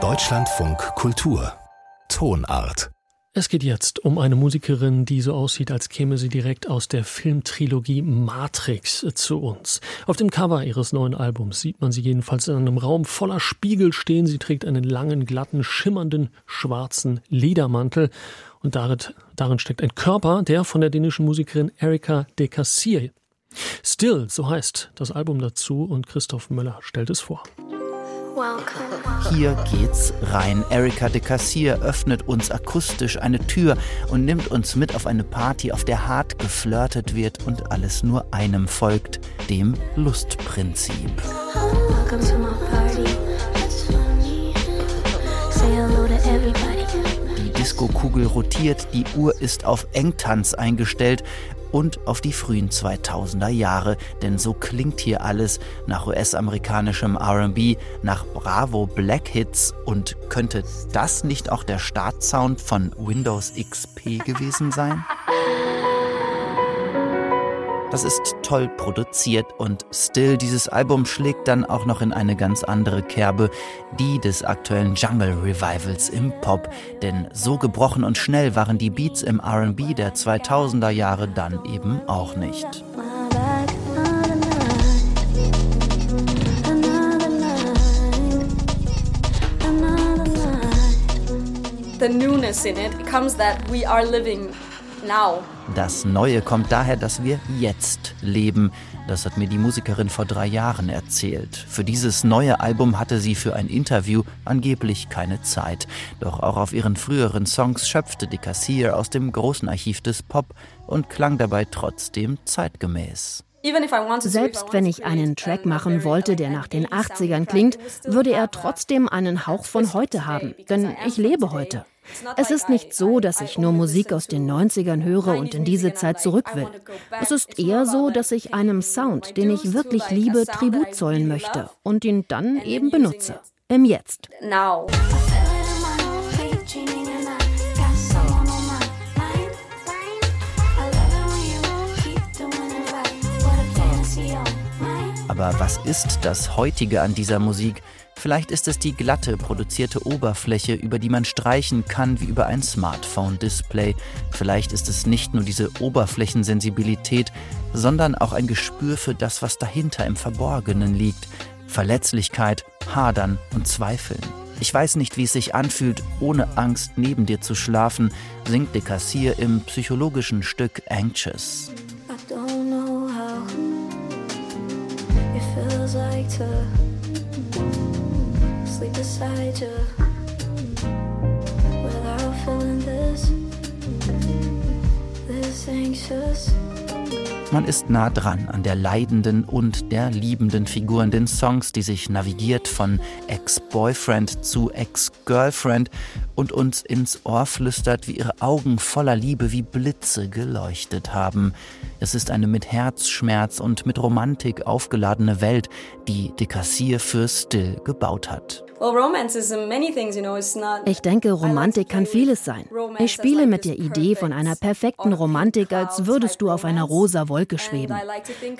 Deutschlandfunk Kultur Tonart es geht jetzt um eine Musikerin, die so aussieht, als käme sie direkt aus der Filmtrilogie Matrix zu uns. Auf dem Cover ihres neuen Albums sieht man sie jedenfalls in einem Raum voller Spiegel stehen. Sie trägt einen langen, glatten, schimmernden, schwarzen Ledermantel und darin, steckt ein Körper, der von der dänischen Musikerin Erika de Cassier. Still, so heißt das Album dazu und Christoph Möller stellt es vor. Hier geht's rein. Erika de Cassier öffnet uns akustisch eine Tür und nimmt uns mit auf eine Party, auf der hart geflirtet wird und alles nur einem folgt, dem Lustprinzip. Die Disco-Kugel rotiert, die Uhr ist auf Engtanz eingestellt und auf die frühen 2000er Jahre, denn so klingt hier alles nach US-amerikanischem RB, nach Bravo Black Hits und könnte das nicht auch der Startsound von Windows XP gewesen sein? Das ist toll produziert und Still, dieses Album schlägt dann auch noch in eine ganz andere Kerbe, die des aktuellen Jungle Revivals im Pop. Denn so gebrochen und schnell waren die Beats im RB der 2000er Jahre dann eben auch nicht. The newness in it comes that we are living now. Das Neue kommt daher, dass wir jetzt leben. Das hat mir die Musikerin vor drei Jahren erzählt. Für dieses neue Album hatte sie für ein Interview angeblich keine Zeit. Doch auch auf ihren früheren Songs schöpfte de Cassier aus dem großen Archiv des Pop und klang dabei trotzdem zeitgemäß. Selbst wenn ich einen Track machen wollte, der nach den 80ern klingt, würde er trotzdem einen Hauch von heute haben, denn ich lebe heute. Es ist nicht so, dass ich nur Musik aus den 90ern höre und in diese Zeit zurück will. Es ist eher so, dass ich einem Sound, den ich wirklich liebe, Tribut zollen möchte und ihn dann eben benutze. Im Jetzt. Now. Aber was ist das Heutige an dieser Musik? Vielleicht ist es die glatte, produzierte Oberfläche, über die man streichen kann wie über ein Smartphone-Display. Vielleicht ist es nicht nur diese Oberflächensensibilität, sondern auch ein Gespür für das, was dahinter im Verborgenen liegt. Verletzlichkeit, Hadern und Zweifeln. Ich weiß nicht, wie es sich anfühlt, ohne Angst neben dir zu schlafen, singt de Cassier im psychologischen Stück Anxious. I don't sleep beside you without feeling this, this anxious. Man ist nah dran an der leidenden und der liebenden Figur in den Songs, die sich navigiert von Ex-Boyfriend zu Ex-Girlfriend und uns ins Ohr flüstert, wie ihre Augen voller Liebe wie Blitze geleuchtet haben. Es ist eine mit Herzschmerz und mit Romantik aufgeladene Welt, die De Cassier für Still gebaut hat. Ich denke, Romantik kann vieles sein. Ich spiele mit der Idee von einer perfekten Romantik, als würdest du auf einer rosa Wolke schweben.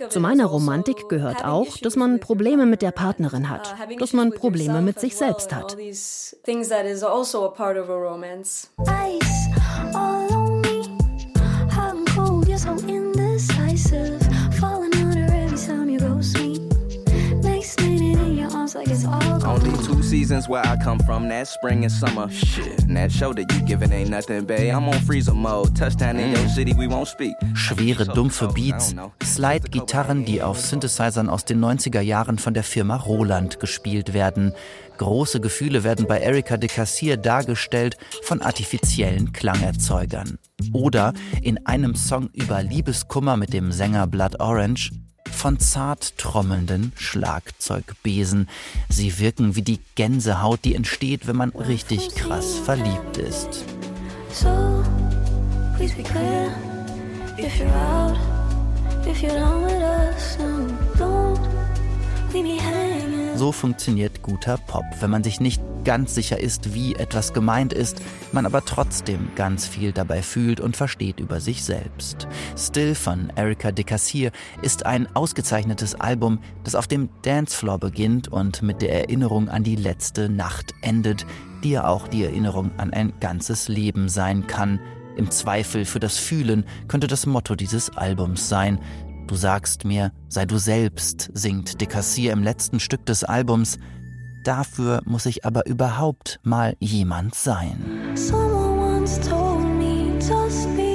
Zu meiner Romantik gehört auch, dass man Probleme mit der Partnerin hat, dass man Probleme mit sich selbst hat. Ice all on me, hot and cold, you're so it's all. Only two seasons where I come from, that spring and summer. Shit, and that show that you giving ain't nothing, babe. I'm on freezer mode. Touchdown in your city, we won't speak. Schwere, dumpfe Beats, Slide-Gitarren, die auf Synthesizern aus den 90er Jahren von der Firma Roland gespielt werden. Große Gefühle werden bei Erika de Cassier dargestellt von artifiziellen Klangerzeugern. Oder in einem Song über Liebeskummer mit dem Sänger Blood Orange von zart trommelnden Schlagzeugbesen. Sie wirken wie die Gänsehaut, die entsteht, wenn man richtig krass verliebt ist. So, please be clear if you're out, if us, don't leave me hanging. So funktioniert guter Pop, wenn man sich nicht ganz sicher ist, wie etwas gemeint ist, man aber trotzdem ganz viel dabei fühlt und versteht über sich selbst. Still von Erika de Cassier ist ein ausgezeichnetes Album, das auf dem Dancefloor beginnt und mit der Erinnerung an die letzte Nacht endet, die ja auch die Erinnerung an ein ganzes Leben sein kann. Im Zweifel für das Fühlen könnte das Motto dieses Albums sein, Du sagst mir, sei du selbst, singt Decassier im letzten Stück des Albums. Dafür muss ich aber überhaupt mal jemand sein. Someone once told me, just be